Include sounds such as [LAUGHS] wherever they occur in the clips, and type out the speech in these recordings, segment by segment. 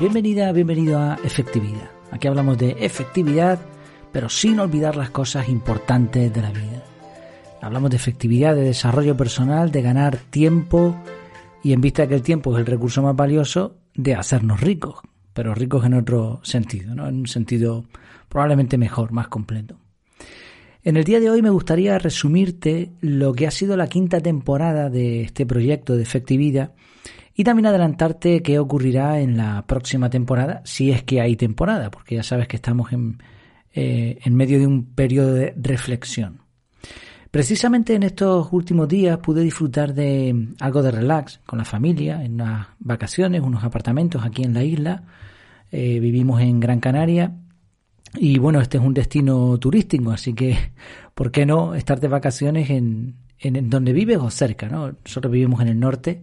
Bienvenida, bienvenido a Efectividad. Aquí hablamos de efectividad, pero sin olvidar las cosas importantes de la vida. Hablamos de efectividad, de desarrollo personal, de ganar tiempo y en vista de que el tiempo es el recurso más valioso, de hacernos ricos, pero ricos en otro sentido, ¿no? en un sentido probablemente mejor, más completo. En el día de hoy me gustaría resumirte lo que ha sido la quinta temporada de este proyecto de efectividad y también adelantarte qué ocurrirá en la próxima temporada, si es que hay temporada, porque ya sabes que estamos en, eh, en medio de un periodo de reflexión. Precisamente en estos últimos días pude disfrutar de algo de relax con la familia, en unas vacaciones, unos apartamentos aquí en la isla. Eh, vivimos en Gran Canaria y bueno, este es un destino turístico, así que ¿por qué no estar de vacaciones en, en, donde vives o cerca? ¿no? Nosotros vivimos en el norte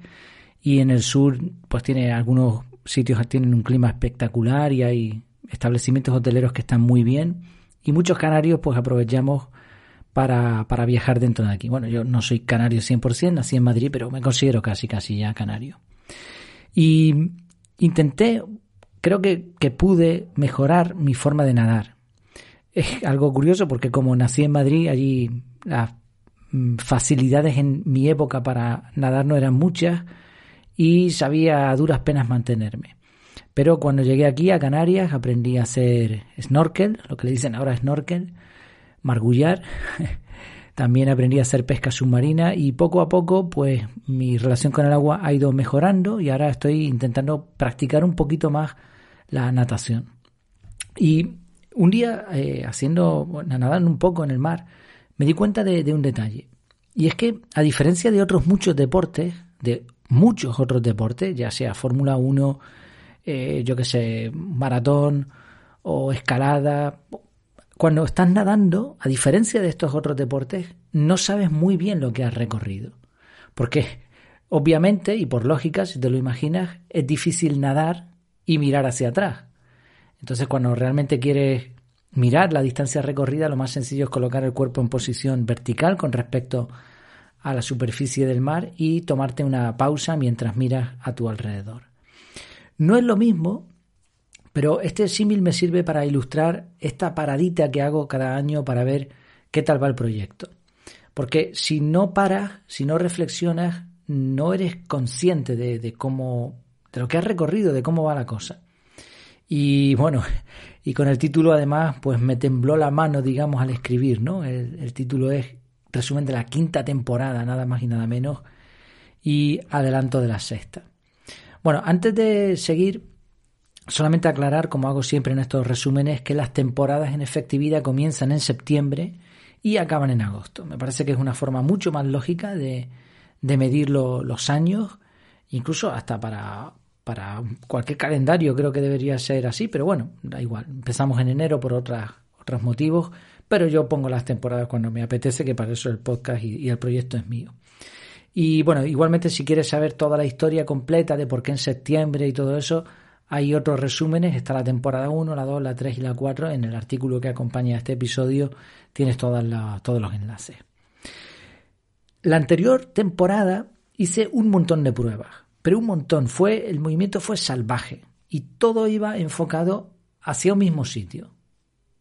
y en el sur pues tiene algunos sitios tienen un clima espectacular y hay establecimientos hoteleros que están muy bien y muchos canarios pues aprovechamos para, para viajar dentro de aquí. Bueno, yo no soy canario 100%, nací en Madrid, pero me considero casi, casi ya canario. Y intenté, creo que, que pude mejorar mi forma de nadar. Es algo curioso porque como nací en Madrid, allí las mm, facilidades en mi época para nadar no eran muchas y sabía duras penas mantenerme. Pero cuando llegué aquí a Canarias aprendí a hacer snorkel, lo que le dicen ahora snorkel, margullar. [LAUGHS] También aprendí a hacer pesca submarina y poco a poco pues mi relación con el agua ha ido mejorando y ahora estoy intentando practicar un poquito más la natación. Y un día eh, haciendo, nadando un poco en el mar, me di cuenta de, un detalle. Y es que a diferencia de otros muchos deportes, de muchos otros deportes, ya sea Fórmula 1, eh, yo que sé, maratón o escalada, cuando estás nadando, a diferencia de estos otros deportes, no sabes muy bien lo que has recorrido. Porque, obviamente, y por lógica, si te lo imaginas, es difícil nadar y mirar hacia atrás. Entonces, cuando realmente quieres mirar la distancia recorrida, lo más sencillo es colocar el cuerpo en posición vertical con respecto a la superficie del mar y tomarte una pausa mientras miras a tu alrededor. No es lo mismo pero este símil me sirve para ilustrar esta paradita que hago cada año para ver qué tal va el proyecto. Porque si no paras, si no reflexionas, no eres consciente de, cómo, de lo que has recorrido, de cómo va la cosa. Y bueno, [LAUGHS] y con el título además, pues me tembló la mano, digamos, al escribir, ¿no? El, el título es resumen de la quinta temporada, nada más y nada menos, y adelanto de la sexta. Bueno, antes de seguir, Solamente aclarar, como hago siempre en estos resúmenes, que las temporadas en efectividad comienzan en septiembre y acaban en agosto. Me parece que es una forma mucho más lógica de, medir los años, incluso hasta para, para cualquier calendario creo que debería ser así, pero bueno, da igual. Empezamos en enero por otras, otros motivos, pero yo pongo las temporadas cuando me apetece, que para eso el podcast y, el proyecto es mío. Y bueno, igualmente si quieres saber toda la historia completa de por qué en septiembre y todo eso, hay otros resúmenes, está la temporada 1, la 2, la 3 y la 4. En el artículo que acompaña a este episodio tienes todas todos los enlaces. La anterior temporada hice un montón de pruebas, pero un montón. Fue, el movimiento fue salvaje y todo iba enfocado hacia un mismo sitio.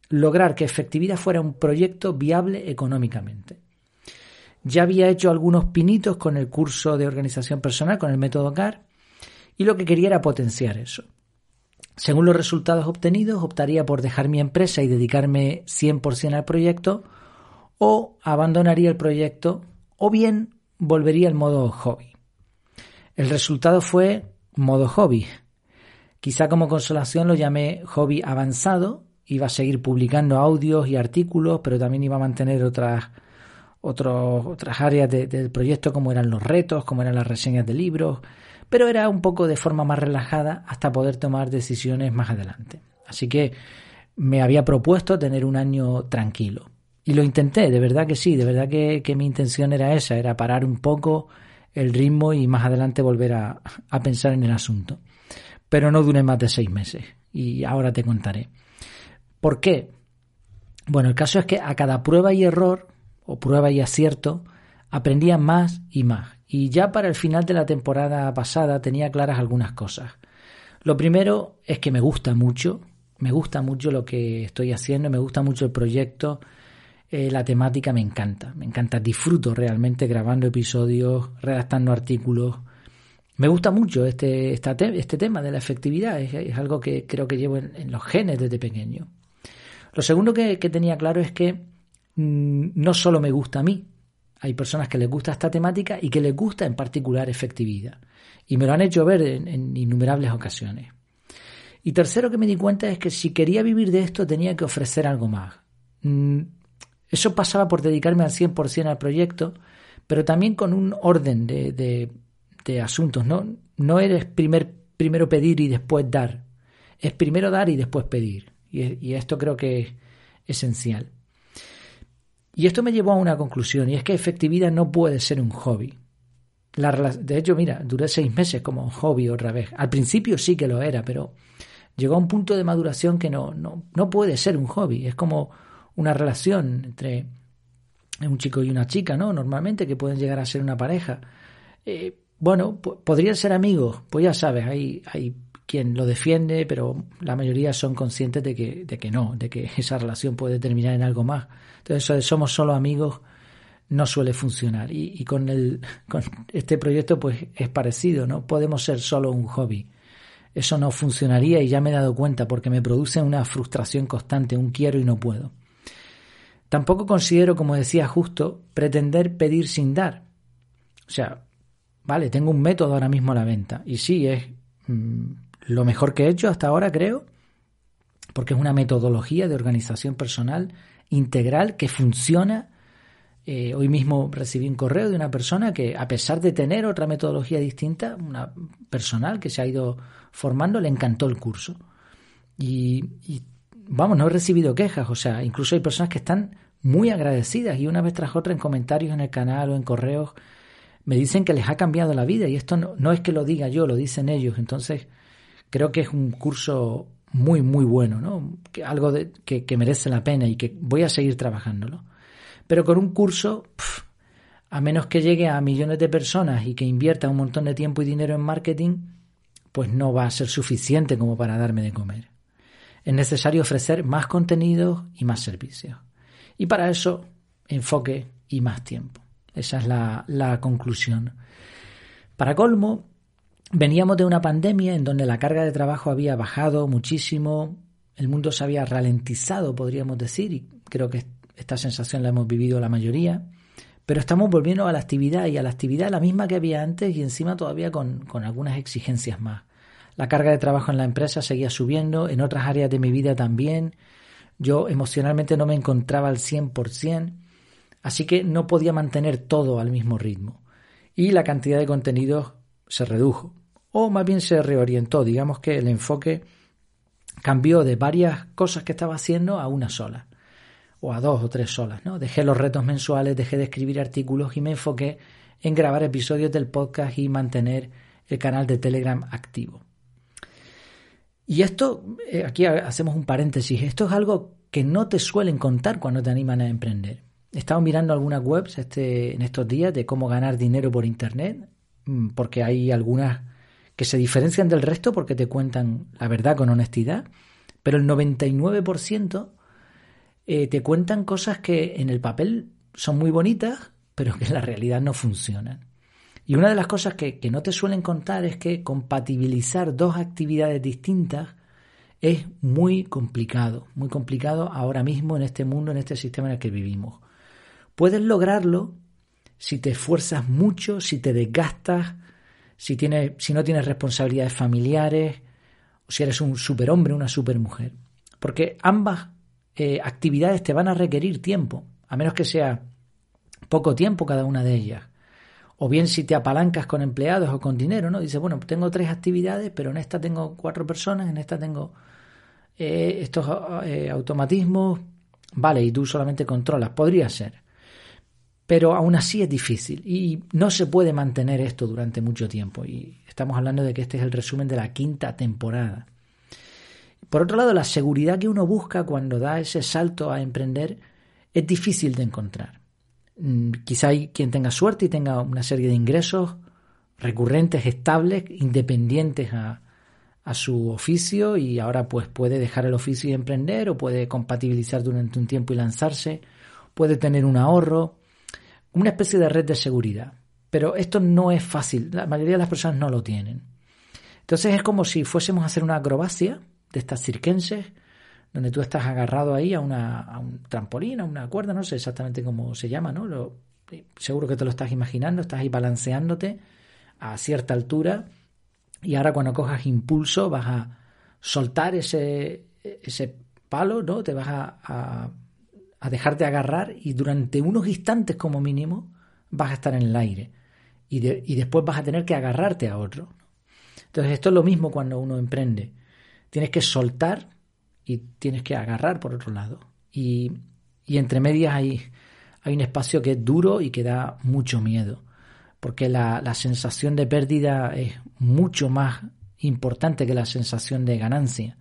Lograr que efectividad fuera un proyecto viable económicamente. Ya había hecho algunos pinitos con el curso de organización personal, con el método CAR, y lo que quería era potenciar eso. Según los resultados obtenidos, optaría por dejar mi empresa y dedicarme 100% al proyecto o abandonaría el proyecto o bien volvería al modo hobby. El resultado fue modo hobby. Quizá como consolación lo llamé hobby avanzado. Iba a seguir publicando audios y artículos, pero también iba a mantener otras, otras áreas del proyecto como eran los retos, como eran las reseñas de libros, pero era un poco de forma más relajada hasta poder tomar decisiones más adelante. Así que me había propuesto tener un año tranquilo. Y lo intenté, de verdad que sí, de verdad que, mi intención era esa, era parar un poco el ritmo y más adelante volver a, a pensar en el asunto. Pero no duré más de seis meses y ahora te contaré. ¿Por qué? Bueno, el caso es que a cada prueba y error, o prueba y acierto, aprendía más y más y ya para el final de la temporada pasada tenía claras algunas cosas. Lo primero es que me gusta mucho, me gusta mucho lo que estoy haciendo, me gusta mucho el proyecto, eh, la temática me encanta, me encanta, disfruto realmente grabando episodios, redactando artículos. Me gusta mucho este, este tema de la efectividad, es, algo que creo que llevo en, los genes desde pequeño. Lo segundo que, tenía claro es que mm, no solo me gusta a mí, hay personas que les gusta esta temática y que les gusta en particular efectividad. Y me lo han hecho ver en, innumerables ocasiones. Y tercero que me di cuenta es que si quería vivir de esto tenía que ofrecer algo más. Mm, eso pasaba por dedicarme al 100% al proyecto, pero también con un orden de, asuntos. No, no eres primer, primero pedir y después dar. Es primero dar y después pedir. Y, esto creo que es esencial. Y esto me llevó a una conclusión, y es que efectividad no puede ser un hobby. La, de hecho, mira, duré seis meses como hobby otra vez. Al principio sí que lo era, pero llegó a un punto de maduración que no, no, no puede ser un hobby. Es como una relación entre un chico y una chica, ¿no? Normalmente que pueden llegar a ser una pareja. Eh, bueno, podrían ser amigos, pues ya sabes, hay, hay quien lo defiende, pero la mayoría son conscientes de que, de que no, de que esa relación puede terminar en algo más. Entonces, eso de somos solo amigos no suele funcionar. Y, con, el, con este proyecto pues es parecido, ¿no? Podemos ser solo un hobby. Eso no funcionaría y ya me he dado cuenta porque me produce una frustración constante, un quiero y no puedo. Tampoco considero, como decía justo, pretender pedir sin dar. O sea, vale, tengo un método ahora mismo a la venta y sí, es mm, lo mejor que he hecho hasta ahora, creo, porque es una metodología de organización personal integral que funciona eh, hoy mismo recibí un correo de una persona que, a pesar de tener otra metodología distinta, una personal que se ha ido formando, le encantó el curso. Y, vamos, no he recibido quejas, o sea, incluso hay personas que están muy agradecidas y una vez tras otra en comentarios en el canal o en correos me dicen que les ha cambiado la vida y esto no, es que lo diga yo, lo dicen ellos. Entonces, creo que es un curso muy, muy bueno, ¿no? Que, algo de, que, que merece la pena y que voy a seguir trabajándolo. Pero con un curso, a menos que llegue a millones de personas y que invierta un montón de tiempo y dinero en marketing, pues no va a ser suficiente como para darme de comer. Es necesario ofrecer más contenidos y más servicios. Y para eso, enfoque y más tiempo. Esa es la, la conclusión. Para colmo, veníamos de una pandemia en donde la carga de trabajo había bajado muchísimo, el mundo se había ralentizado, podríamos decir, y creo que esta sensación la hemos vivido la mayoría, pero estamos volviendo a la actividad y a la actividad la misma que había antes y encima todavía con, con algunas exigencias más. La carga de trabajo en la empresa seguía subiendo, en otras áreas de mi vida también. Yo emocionalmente no me encontraba al 100%, así que no podía mantener todo al mismo ritmo. Y la cantidad de contenidos se redujo, o más bien se reorientó. Digamos que el enfoque cambió de varias cosas que estaba haciendo a una sola o a dos o tres solas. ¿no? Dejé los retos mensuales, dejé de escribir artículos y me enfoqué en grabar episodios del podcast y mantener el canal de Telegram activo. Y esto, eh, aquí hacemos un paréntesis, esto es algo que no te suelen contar cuando te animan a emprender. He estado mirando algunas webs este, en estos días de cómo ganar dinero por Internet, porque hay algunas que se diferencian del resto porque te cuentan la verdad con honestidad, pero el 99% eh, te cuentan cosas que en el papel son muy bonitas, pero que en la realidad no funcionan. Y una de las cosas que, que no te suelen contar es que compatibilizar dos actividades distintas es muy complicado, muy complicado ahora mismo en este mundo, en este sistema en el que vivimos. Puedes lograrlo si te esfuerzas mucho, si te desgastas, si, tienes, si no tienes responsabilidades familiares, o si eres un superhombre, una supermujer. Porque ambas eh, actividades te van a requerir tiempo, a menos que sea poco tiempo cada una de ellas. O bien si te apalancas con empleados o con dinero, ¿no? Dices, bueno, tengo tres actividades, pero en esta tengo cuatro personas, en esta tengo eh, estos eh, automatismos, vale, y tú solamente controlas, podría ser. Pero aún así es difícil y no se puede mantener esto durante mucho tiempo. Y estamos hablando de que este es el resumen de la quinta temporada. Por otro lado, la seguridad que uno busca cuando da ese salto a emprender es difícil de encontrar. Mm, quizá hay quien tenga suerte y tenga una serie de ingresos recurrentes, estables, independientes a, a su oficio y ahora pues puede dejar el oficio y emprender o puede compatibilizar durante un tiempo y lanzarse, puede tener un ahorro, una especie de red de seguridad. Pero esto no es fácil, la mayoría de las personas no lo tienen. Entonces es como si fuésemos a hacer una acrobacia de estas cirquenses, donde tú estás agarrado ahí a, una, a un trampolín, a una cuerda, no sé exactamente cómo se llama, ¿no? Lo, seguro que te lo estás imaginando, estás ahí balanceándote a cierta altura y ahora cuando cojas impulso vas a soltar ese, ese palo, ¿no? Te vas a, dejarte agarrar y durante unos instantes como mínimo vas a estar en el aire y, y después vas a tener que agarrarte a otro. Entonces esto es lo mismo cuando uno emprende. Tienes que soltar y tienes que agarrar por otro lado. Y, y entre medias hay, hay un espacio que es duro y que da mucho miedo porque la, sensación de pérdida es mucho más importante que la sensación de ganancia.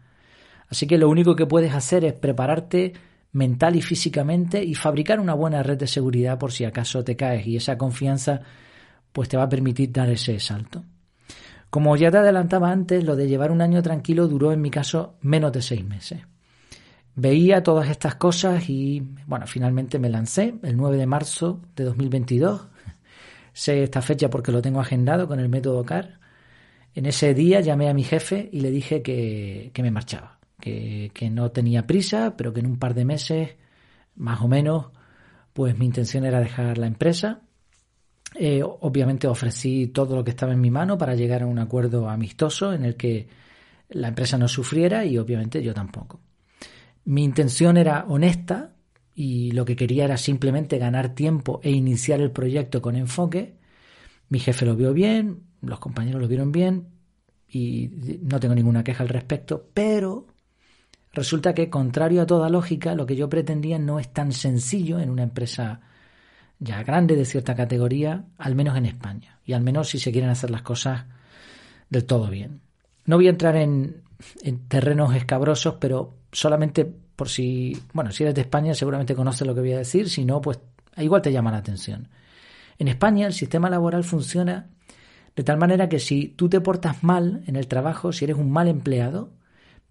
Así que lo único que puedes hacer es prepararte mental y físicamente y fabricar una buena red de seguridad por si acaso te caes y esa confianza pues te va a permitir dar ese salto. Como ya te adelantaba antes, lo de llevar un año tranquilo duró en mi caso menos de seis meses. Veía todas estas cosas y bueno, finalmente me lancé el 9 de marzo de 2022 [LAUGHS] Sé esta fecha porque lo tengo agendado con el método CAR. En ese día llamé a mi jefe y le dije que, me marchaba, que, no tenía prisa, pero que en un par de meses, más o menos, pues mi intención era dejar la empresa. Eh, obviamente ofrecí todo lo que estaba en mi mano para llegar a un acuerdo amistoso en el que la empresa no sufriera y obviamente yo tampoco. Mi intención era honesta, y lo que quería era simplemente ganar tiempo e iniciar el proyecto con enfoque. Mi jefe lo vio bien, los compañeros lo vieron bien y no tengo ninguna queja al respecto, pero resulta que contrario a toda lógica, lo que yo pretendía no es tan sencillo en una empresa ya grande de cierta categoría, al menos en España, y al menos si se quieren hacer las cosas del todo bien. No voy a entrar en, en terrenos escabrosos, pero solamente por si, bueno, si eres de España seguramente conoces lo que voy a decir, si no, pues igual te llama la atención. En España el sistema laboral funciona de tal manera que si tú te portas mal en el trabajo, si eres un mal empleado,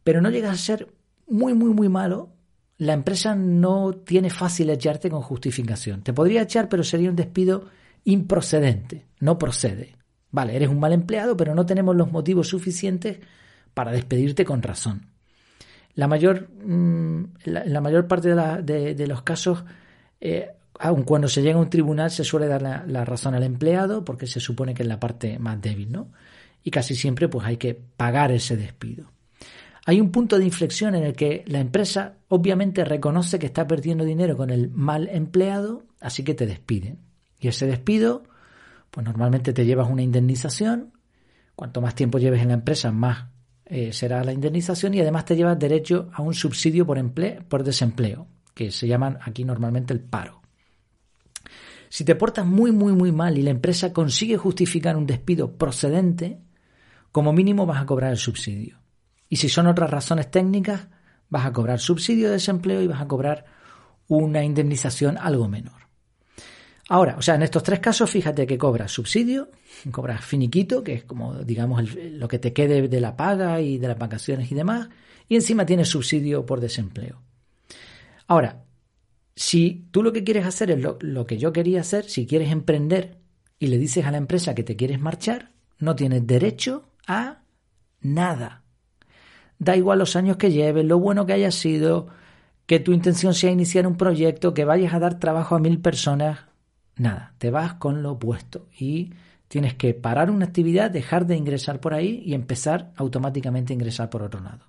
pero no llegas a ser muy, muy, muy malo, la empresa no tiene fácil echarte con justificación. Te podría echar, pero sería un despido improcedente, no procede. Vale, eres un mal empleado, pero no tenemos los motivos suficientes para despedirte con razón. La mayor, mm, la, mayor parte de, los casos, eh, aun cuando se llega a un tribunal, se suele dar la, razón al empleado porque se supone que es la parte más débil, ¿no? Y casi siempre pues hay que pagar ese despido. Hay un punto de inflexión en el que la empresa obviamente reconoce que está perdiendo dinero con el mal empleado, así que te despiden. Y ese despido, pues normalmente te llevas una indemnización. Cuanto más tiempo lleves en la empresa, más eh, será la indemnización y además te llevas derecho a un subsidio por, por desempleo, que se llaman aquí normalmente el paro. Si te portas muy, muy, muy mal y la empresa consigue justificar un despido procedente, como mínimo vas a cobrar el subsidio. Y si son otras razones técnicas, vas a cobrar subsidio de desempleo y vas a cobrar una indemnización algo menor. Ahora, o sea, en estos tres casos, fíjate que cobras subsidio, cobras finiquito, que es como, digamos, lo que te quede de la paga y de las vacaciones y demás, y encima tienes subsidio por desempleo. Ahora, si tú lo que quieres hacer es lo, que yo quería hacer, si quieres emprender y le dices a la empresa que te quieres marchar, no tienes derecho a nada. Da igual los años que lleves, lo bueno que hayas sido, que tu intención sea iniciar un proyecto, que vayas a dar trabajo a mil personas, nada, te vas con lo opuesto y tienes que parar una actividad, dejar de ingresar por ahí y empezar automáticamente a ingresar por otro lado.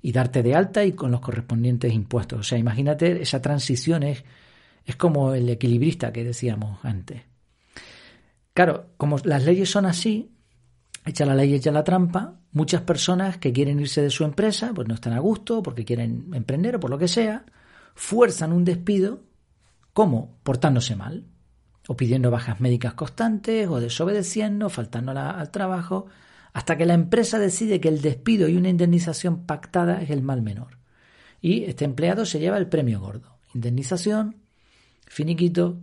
Y darte de alta y con los correspondientes impuestos. O sea, imagínate, esa transición es, es como el equilibrista que decíamos antes. Claro, como las leyes son así, echa la ley, echa la trampa, muchas personas que quieren irse de su empresa, pues no están a gusto, porque quieren emprender o por lo que sea, fuerzan un despido, ¿cómo? Portándose mal o pidiendo bajas médicas constantes, o desobedeciendo, faltando al trabajo, hasta que la empresa decide que el despido y una indemnización pactada es el mal menor. Y este empleado se lleva el premio gordo. Indemnización, finiquito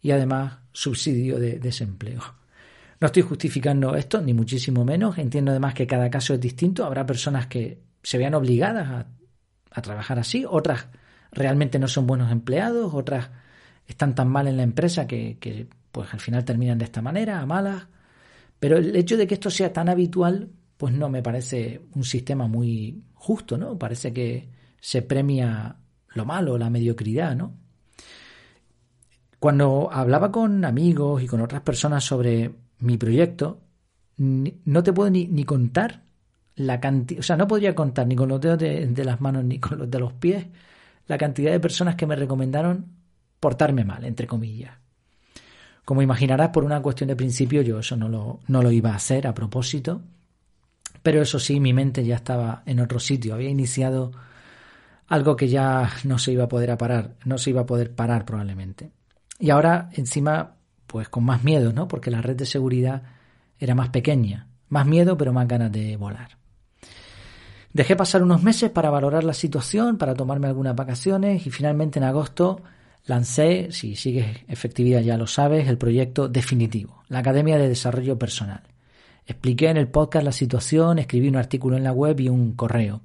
y además subsidio de desempleo. No estoy justificando esto, ni muchísimo menos. Entiendo además que cada caso es distinto. Habrá personas que se vean obligadas a, a trabajar así, otras realmente no son buenos empleados, otras están tan mal en la empresa que, que pues al final terminan de esta manera, a malas. Pero el hecho de que esto sea tan habitual, pues no me parece un sistema muy justo, ¿no? Parece que se premia lo malo, la mediocridad, ¿no? Cuando hablaba con amigos y con otras personas sobre mi proyecto, no te puedo ni, contar la cantidad, o sea, no podría contar ni con los dedos de, las manos ni con los de los pies la cantidad de personas que me recomendaron portarme mal, entre comillas. Como imaginarás, por una cuestión de principio, yo eso no lo, no lo iba a hacer a propósito, pero eso sí, mi mente ya estaba en otro sitio, había iniciado algo que ya no se iba a poder parar, no se iba a poder parar probablemente. Y ahora, encima, pues con más miedo, ¿no? Porque la red de seguridad era más pequeña, más miedo, pero más ganas de volar. Dejé pasar unos meses para valorar la situación, para tomarme algunas vacaciones y finalmente en agosto lancé, si sigues efectividad ya lo sabes, el proyecto definitivo, la Academia de Desarrollo Personal. Expliqué en el podcast la situación, escribí un artículo en la web y un correo,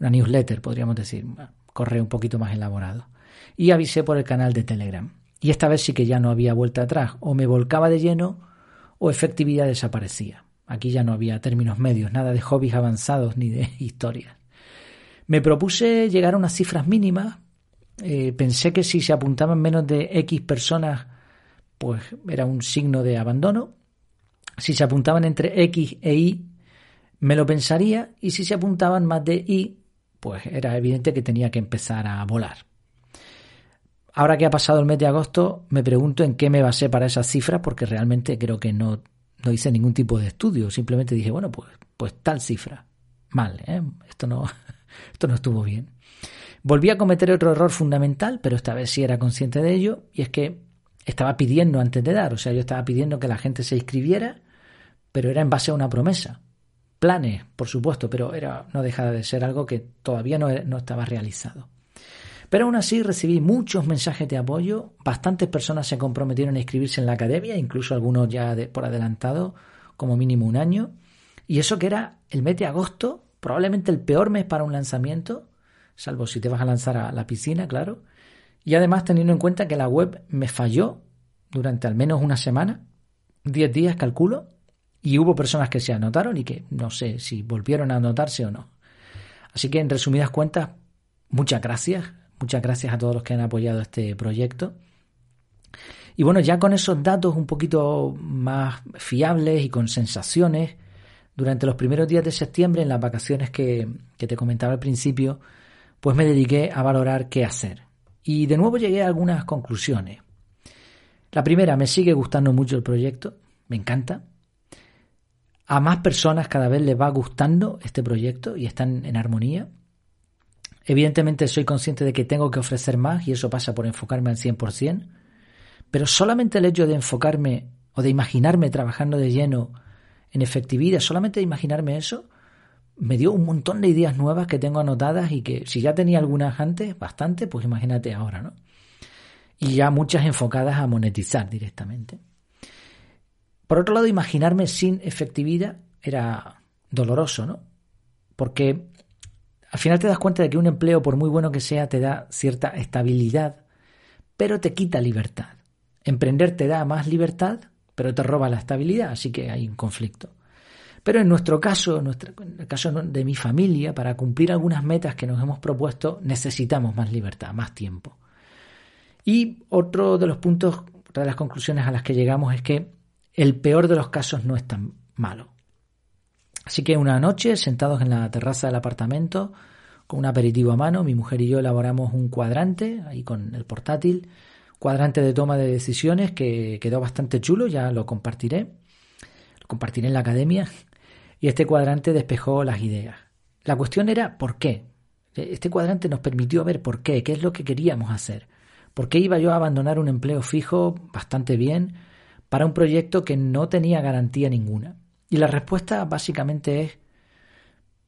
una newsletter, podríamos decir, correo un poquito más elaborado. Y avisé por el canal de Telegram. Y esta vez sí que ya no había vuelta atrás, o me volcaba de lleno o efectividad desaparecía. Aquí ya no había términos medios, nada de hobbies avanzados ni de [LAUGHS] historias. Me propuse llegar a unas cifras mínimas. Eh, pensé que si se apuntaban menos de X personas, pues era un signo de abandono. Si se apuntaban entre X e Y, me lo pensaría. Y si se apuntaban más de Y, pues era evidente que tenía que empezar a volar. Ahora que ha pasado el mes de agosto, me pregunto en qué me basé para esas cifras, porque realmente creo que no no hice ningún tipo de estudio, simplemente dije, bueno, pues, pues tal cifra. Mal, ¿eh? esto, no, [LAUGHS] esto no estuvo bien. Volví a cometer otro error fundamental, pero esta vez sí era consciente de ello, y es que estaba pidiendo antes de dar, o sea, yo estaba pidiendo que la gente se inscribiera, pero era en base a una promesa. Planes, por supuesto, pero era, no dejaba de ser algo que todavía no, no estaba realizado. Pero aún así recibí muchos mensajes de apoyo, bastantes personas se comprometieron a inscribirse en la academia, incluso algunos ya por adelantado, como mínimo un año. Y eso que era el mes de agosto, probablemente el peor mes para un lanzamiento, salvo si te vas a lanzar a la piscina, claro. Y además teniendo en cuenta que la web me falló durante al menos una semana, 10 días calculo, y hubo personas que se anotaron y que no sé si volvieron a anotarse o no. Así que en resumidas cuentas, muchas gracias Muchas gracias a todos los que han apoyado este proyecto. Y bueno, ya con esos datos un poquito más fiables y con sensaciones, durante los primeros días de septiembre, en las vacaciones que, que te comentaba al principio, pues me dediqué a valorar qué hacer. Y de nuevo llegué a algunas conclusiones. La primera, me sigue gustando mucho el proyecto, me encanta. A más personas cada vez les va gustando este proyecto y están en armonía. Evidentemente soy consciente de que tengo que ofrecer más y eso pasa por enfocarme al 100%, pero solamente el hecho de enfocarme o de imaginarme trabajando de lleno en efectividad, solamente de imaginarme eso, me dio un montón de ideas nuevas que tengo anotadas y que si ya tenía algunas antes, bastante, pues imagínate ahora, ¿no? Y ya muchas enfocadas a monetizar directamente. Por otro lado, imaginarme sin efectividad era doloroso, ¿no? Porque al final te das cuenta de que un empleo, por muy bueno que sea, te da cierta estabilidad, pero te quita libertad. Emprender te da más libertad, pero te roba la estabilidad, así que hay un conflicto. Pero en nuestro caso, en, el caso de mi familia, para cumplir algunas metas que nos hemos propuesto, necesitamos más libertad, más tiempo. Y otro de los puntos, otra de las conclusiones a las que llegamos es que el peor de los casos no es tan malo. Así que una noche, sentados en la terraza del apartamento, con un aperitivo a mano, mi mujer y yo elaboramos un cuadrante, ahí con el portátil, cuadrante de toma de decisiones que quedó bastante chulo, ya lo compartiré, lo compartiré en la academia, y este cuadrante despejó las ideas. La cuestión era ¿por qué? Este cuadrante nos permitió ver por qué, qué es lo que queríamos hacer. ¿Por qué iba yo a abandonar un empleo fijo bastante bien para un proyecto que no tenía garantía ninguna? Y la respuesta básicamente es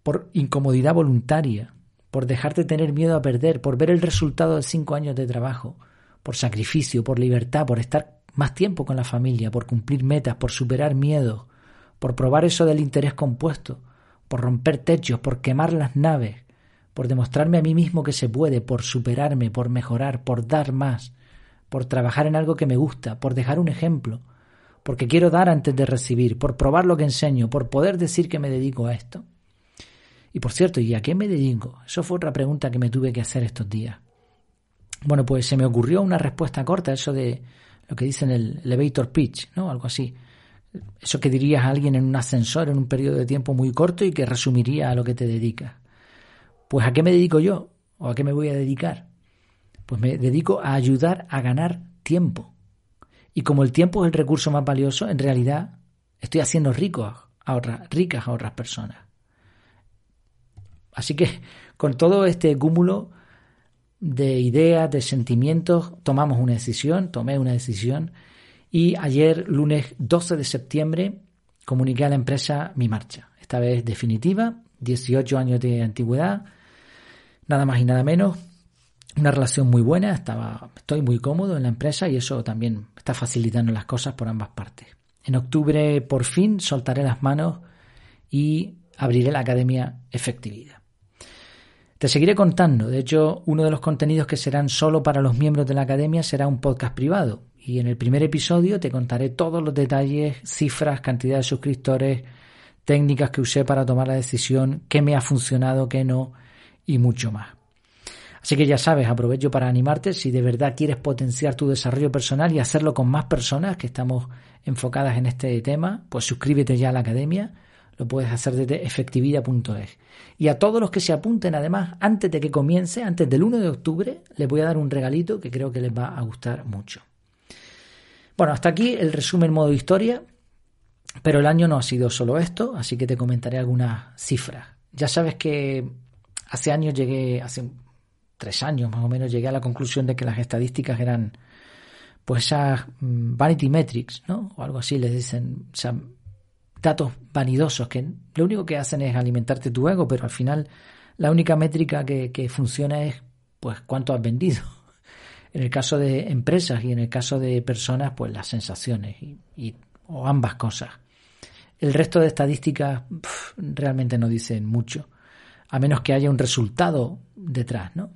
por incomodidad voluntaria, por dejarte tener miedo a perder, por ver el resultado de cinco años de trabajo, por sacrificio, por libertad, por estar más tiempo con la familia, por cumplir metas, por superar miedos, por probar eso del interés compuesto, por romper techos, por quemar las naves, por demostrarme a mí mismo que se puede, por superarme, por mejorar, por dar más, por trabajar en algo que me gusta, por dejar un ejemplo, porque quiero dar antes de recibir, por probar lo que enseño, por poder decir que me dedico a esto. Y por cierto, ¿y a qué me dedico? Eso fue otra pregunta que me tuve que hacer estos días. Bueno, pues se me ocurrió una respuesta corta, eso de lo que dicen el elevator pitch, ¿no? Algo así. Eso que dirías a alguien en un ascensor en un periodo de tiempo muy corto y que resumiría a lo que te dedicas. Pues ¿a qué me dedico yo? ¿O a qué me voy a dedicar? Pues me dedico a ayudar a ganar tiempo. Y como el tiempo es el recurso más valioso, en realidad estoy haciendo ricos a otras, ricas a otras personas. Así que con todo este cúmulo de ideas, de sentimientos, tomamos una decisión, tomé una decisión y ayer, lunes 12 de septiembre, comuniqué a la empresa mi marcha. Esta vez definitiva, 18 años de antigüedad, nada más y nada menos. Una relación muy buena, estaba, estoy muy cómodo en la empresa y eso también está facilitando las cosas por ambas partes. En octubre, por fin, soltaré las manos y abriré la Academia Efectividad. Te seguiré contando. De hecho, uno de los contenidos que serán solo para los miembros de la academia será un podcast privado. Y en el primer episodio te contaré todos los detalles, cifras, cantidad de suscriptores, técnicas que usé para tomar la decisión, qué me ha funcionado, qué no y mucho más. Así que ya sabes, aprovecho para animarte si de verdad quieres potenciar tu desarrollo personal y hacerlo con más personas que estamos enfocadas en este tema, pues suscríbete ya a la academia lo puedes hacer desde efectividad.es. Y a todos los que se apunten, además, antes de que comience, antes del 1 de octubre, les voy a dar un regalito que creo que les va a gustar mucho. Bueno, hasta aquí el resumen modo historia, pero el año no ha sido solo esto, así que te comentaré algunas cifras. Ya sabes que hace años llegué, hace tres años más o menos, llegué a la conclusión de que las estadísticas eran pues esas mm, vanity metrics, ¿no? O algo así les dicen, o sea, datos vanidosos que lo único que hacen es alimentarte tu ego, pero al final la única métrica que, funciona es pues cuánto has vendido. [LAUGHS] En el caso de empresas y en el caso de personas, pues las sensaciones y, o ambas cosas. El resto de estadísticas realmente no dicen mucho, a menos que haya un resultado detrás, ¿no?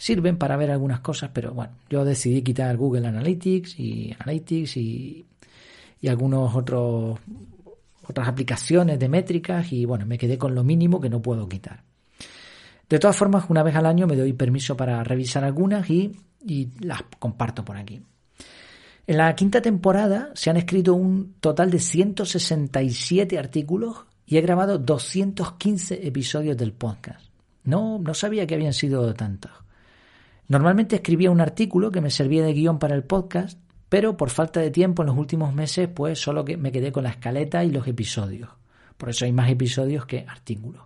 Sirven para ver algunas cosas, pero bueno, yo decidí quitar Google Analytics y Analytics y, y algunos otros otras aplicaciones de métricas y bueno, me quedé con lo mínimo que no puedo quitar. De todas formas, una vez al año me doy permiso para revisar algunas y, las comparto por aquí. En la quinta temporada se han escrito un total de 167 artículos y he grabado 215 episodios del podcast. No, no sabía que habían sido tantos. Normalmente escribía un artículo que me servía de guion para el podcast pero por falta de tiempo en los últimos meses, pues solo que me quedé con la escaleta y los episodios. Por eso hay más episodios que artículos.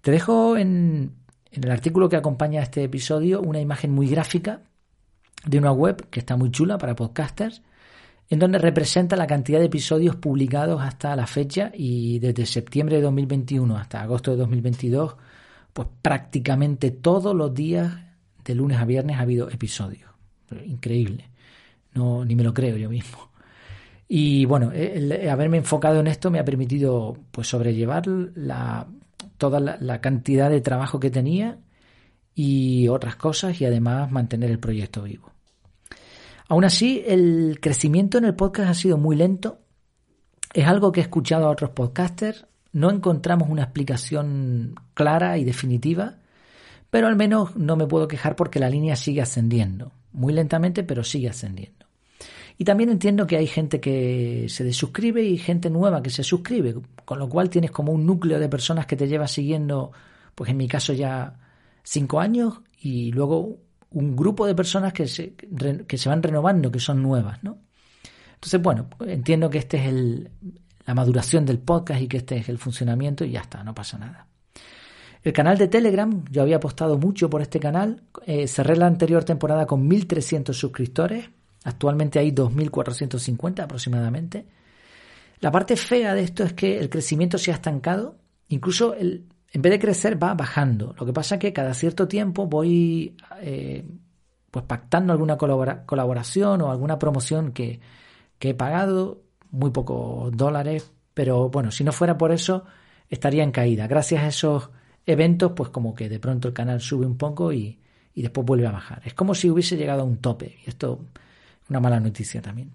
Te dejo en, el artículo que acompaña a este episodio una imagen muy gráfica de una web que está muy chula para podcasters, en donde representa la cantidad de episodios publicados hasta la fecha y desde septiembre de 2021 hasta agosto de 2022, pues prácticamente todos los días de lunes a viernes ha habido episodios. Increíble. No, ni me lo creo yo mismo. Y bueno, el, haberme enfocado en esto me ha permitido pues sobrellevar la, toda la, cantidad de trabajo que tenía y otras cosas y además mantener el proyecto vivo. Aún así, el crecimiento en el podcast ha sido muy lento. Es algo que he escuchado a otros podcasters. No encontramos una explicación clara y definitiva, pero al menos no me puedo quejar porque la línea sigue ascendiendo. Muy lentamente, pero sigue ascendiendo. Y también entiendo que hay gente que se desuscribe y gente nueva que se suscribe, con lo cual tienes como un núcleo de personas que te lleva siguiendo, pues en mi caso ya cinco años, y luego un grupo de personas que se, que se van renovando, que son nuevas, ¿no? Entonces, bueno, entiendo que este es el, la maduración del podcast y que este es el funcionamiento y ya está, no pasa nada. El canal de Telegram, yo había apostado mucho por este canal, eh, cerré la anterior temporada con 1.300 suscriptores, Actualmente hay 2.450 aproximadamente. La parte fea de esto es que el crecimiento se ha estancado, incluso el, en vez de crecer va bajando. Lo que pasa es que cada cierto tiempo voy, eh, pues pactando alguna colaboración o alguna promoción que, que he pagado, muy pocos dólares, pero bueno, si no fuera por eso, estaría en caída. Gracias a esos eventos, pues como que de pronto el canal sube un poco y, y después vuelve a bajar. Es como si hubiese llegado a un tope. Y esto es una mala noticia también.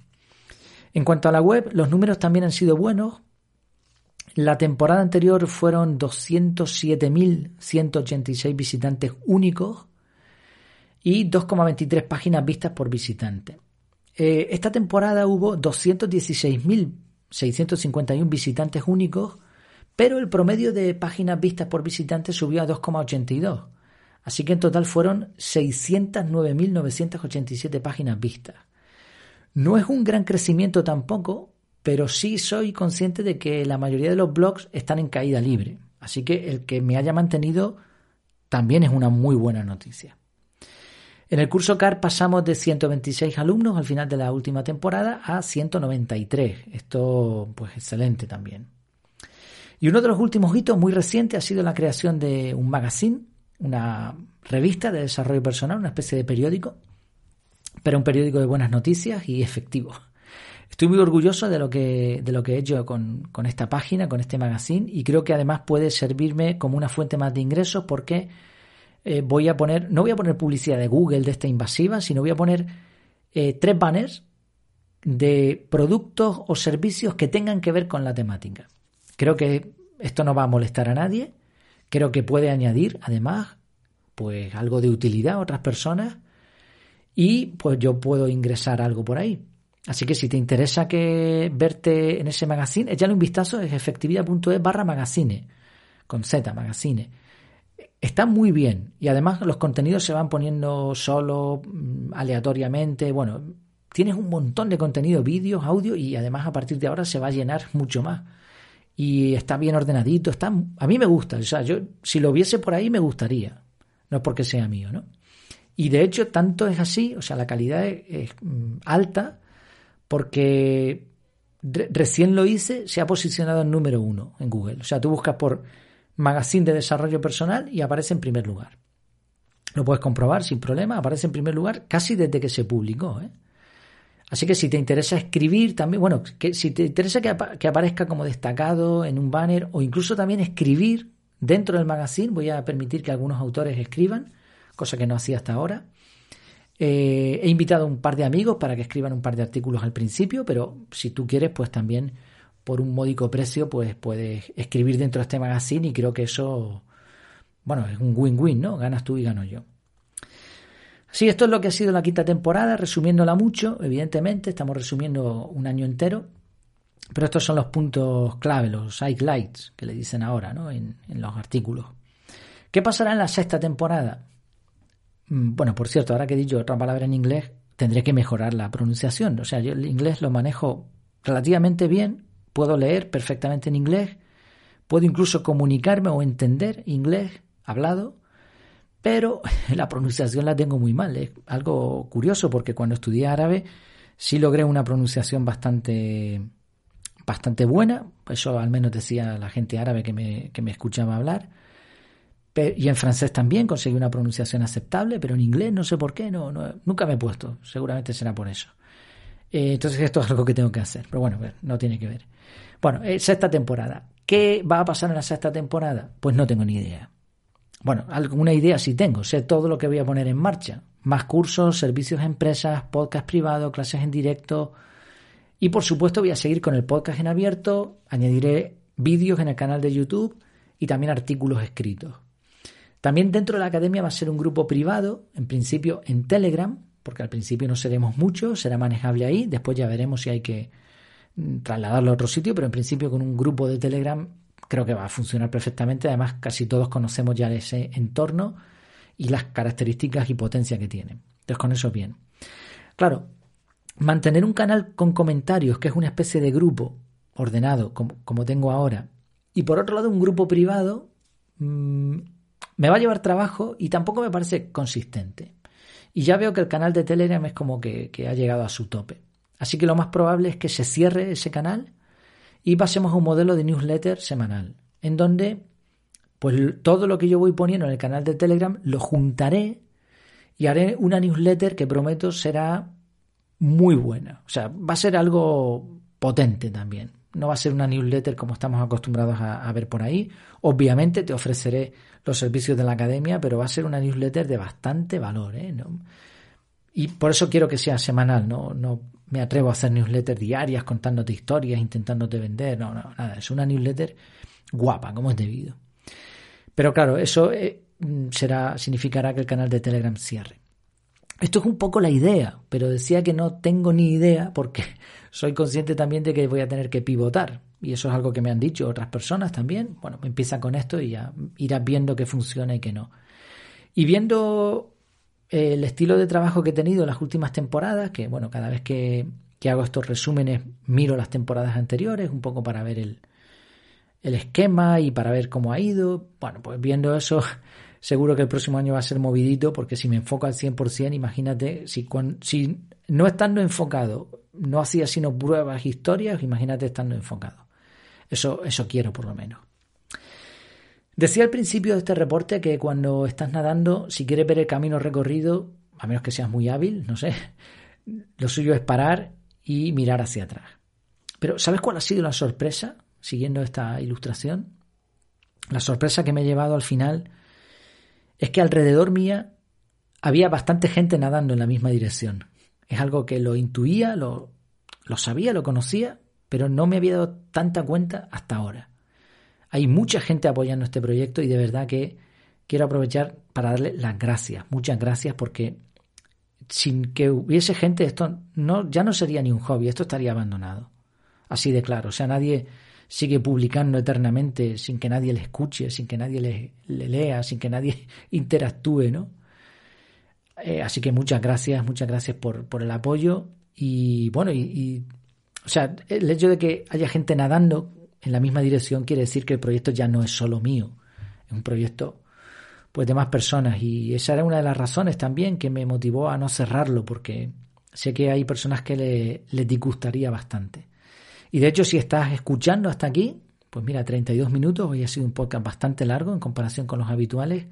En cuanto a la web, los números también han sido buenos. La temporada anterior fueron 207.186 visitantes únicos y 2,23 páginas vistas por visitante. Eh, esta temporada hubo 216.651 visitantes únicos, pero el promedio de páginas vistas por visitante subió a 2,82. Así que en total fueron 609.987 páginas vistas. No es un gran crecimiento tampoco, pero sí soy consciente de que la mayoría de los blogs están en caída libre. Así que el que me haya mantenido también es una muy buena noticia. En el curso CAR pasamos de 126 alumnos al final de la última temporada a 193. Esto, pues, excelente también. Y uno de los últimos hitos muy recientes ha sido la creación de un magazine, una revista de desarrollo personal, una especie de periódico, pero un periódico de buenas noticias y efectivo. Estoy muy orgulloso de lo que, de lo que he hecho con, con esta página, con este magazine, y creo que además puede servirme como una fuente más de ingresos porque eh, voy a poner, no voy a poner publicidad de Google de esta invasiva, sino voy a poner eh, tres banners de productos o servicios que tengan que ver con la temática. Creo que esto no va a molestar a nadie. Creo que puede añadir, además, pues algo de utilidad a otras personas y pues yo puedo ingresar algo por ahí. Así que si te interesa que verte en ese magazine, échale un vistazo, es efectividad.es barra magazine, con Z, magazine. Está muy bien y además los contenidos se van poniendo solo, mm, aleatoriamente. Bueno, tienes un montón de contenido, vídeos, audio y además a partir de ahora se va a llenar mucho más. Y está bien ordenadito, está, a mí me gusta. O sea, yo si lo viese por ahí me gustaría. No es porque sea mío, ¿no? Y de hecho, tanto es así, o sea, la calidad es, mm, alta porque recién lo hice, se ha posicionado en número uno en Google. O sea, tú buscas por magazine de desarrollo personal y aparece en primer lugar. Lo puedes comprobar sin problema, aparece en primer lugar casi desde que se publicó. ¿eh? Así que si te interesa escribir también, bueno, que si te interesa que, aparezca como destacado en un banner o incluso también escribir dentro del magazine, voy a permitir que algunos autores escriban, cosa que no hacía hasta ahora. Eh, he invitado a un par de amigos para que escriban un par de artículos al principio, pero si tú quieres, pues también por un módico precio, pues puedes escribir dentro de este magazine y creo que eso, bueno, es un win-win, ¿no? Ganas tú y gano yo. Sí, esto es lo que ha sido la quinta temporada, resumiéndola mucho, evidentemente, estamos resumiendo un año entero, pero estos son los puntos clave, los highlights que le dicen ahora, ¿no? En, en los artículos. ¿Qué pasará en la sexta temporada? Mm, bueno, por cierto, ahora que he dicho otra palabra en inglés, tendré que mejorar la pronunciación. O sea, yo el inglés lo manejo relativamente bien, Puedo leer perfectamente en inglés, puedo incluso comunicarme o entender inglés hablado, pero [LAUGHS] la pronunciación la tengo muy mal. Es algo curioso porque cuando estudié árabe sí logré una pronunciación bastante, bastante buena, eso al menos decía la gente árabe que me, que me escuchaba hablar. Y en francés también conseguí una pronunciación aceptable, pero en inglés no sé por qué, no, nunca me he puesto, seguramente será por eso. Eh, entonces esto es algo que tengo que hacer, pero bueno, no tiene que ver. Bueno, eh, sexta temporada. ¿Qué va a pasar en la sexta temporada? Pues no tengo ni idea. Bueno, alguna idea sí tengo, sé todo lo que voy a poner en marcha. Más cursos, servicios a empresas, podcast privado, clases en directo. Y por supuesto voy a seguir con el podcast en abierto, añadiré vídeos en el canal de YouTube y también artículos escritos. También dentro de la academia va a ser un grupo privado, en principio en Telegram, porque al principio no seremos muchos, será manejable ahí, después ya veremos si hay que trasladarlo a otro sitio, pero en principio con un grupo de Telegram creo que va a funcionar perfectamente. Además, casi todos conocemos ya ese entorno y las características y potencia que tiene. Entonces, con eso bien. Claro, mantener un canal con comentarios, que es una especie de grupo ordenado, como, como tengo ahora, y por otro lado un grupo privado, mmm, me va a llevar trabajo y tampoco me parece consistente. Y ya veo que el canal de Telegram es como que ha llegado a su tope. Así que lo más probable es que se cierre ese canal y pasemos a un modelo de newsletter semanal, en donde pues todo lo que yo voy poniendo en el canal de Telegram lo juntaré y haré una newsletter que prometo será muy buena. O sea, va a ser algo potente también. No va a ser una newsletter como estamos acostumbrados a, ver por ahí. Obviamente te ofreceré los servicios de la academia, pero va a ser una newsletter de bastante valor. ¿eh? Y por eso quiero que sea semanal. No, me atrevo a hacer newsletters diarias contándote historias, intentándote vender. No, no, nada. Es una newsletter guapa, como es debido. Pero claro, eso eh, será, significará que el canal de Telegram cierre. Esto es un poco la idea, pero decía que no tengo ni idea porque [LAUGHS] soy consciente también de que voy a tener que pivotar. Y eso es algo que me han dicho otras personas también. Bueno, empieza con esto y ya irás viendo qué funciona y qué no. Y viendo el estilo de trabajo que he tenido en las últimas temporadas, que bueno, cada vez que, que hago estos resúmenes miro las temporadas anteriores, un poco para ver el, el esquema y para ver cómo ha ido. Bueno, pues viendo eso, [LAUGHS] seguro que el próximo año va a ser movidito porque si me enfoco al 100%, imagínate, si, si no estando enfocado no hacía sino pruebas, historias, imagínate estando enfocado. Eso, eso quiero por lo menos. Decía al principio de este reporte que cuando estás nadando, si quieres ver el camino recorrido, a menos que seas muy hábil, no sé, lo suyo es parar y mirar hacia atrás. Pero ¿sabes cuál ha sido la sorpresa siguiendo esta ilustración? La sorpresa que me he llevado al final es que alrededor mía había bastante gente nadando en la misma dirección. Es algo que lo intuía, lo, lo sabía, lo conocía, pero no me había dado tanta cuenta hasta ahora. Hay mucha gente apoyando este proyecto y de verdad que quiero aprovechar para darle las gracias, muchas gracias porque sin que hubiese gente esto no ya no sería ni un hobby, esto estaría abandonado. Así de claro, o sea, nadie sigue publicando eternamente sin que nadie le escuche, sin que nadie le, lea, sin que nadie [LAUGHS] interactúe, ¿no? Eh, así que muchas gracias, muchas gracias por, por el apoyo y bueno, y, o sea, el hecho de que haya gente nadando en la misma dirección quiere decir que el proyecto ya no es solo mío, es un proyecto pues de más personas y esa era una de las razones también que me motivó a no cerrarlo porque sé que hay personas que le, les disgustaría bastante. Y de hecho, si estás escuchando hasta aquí, pues mira, 32 minutos, hoy ha sido un podcast bastante largo en comparación con los habituales,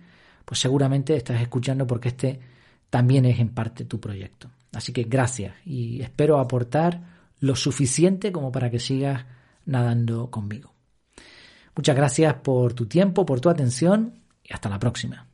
pues seguramente estás escuchando porque este también es en parte tu proyecto. Así que gracias y espero aportar lo suficiente como para que sigas nadando conmigo. Muchas gracias por tu tiempo, por tu atención y hasta la próxima.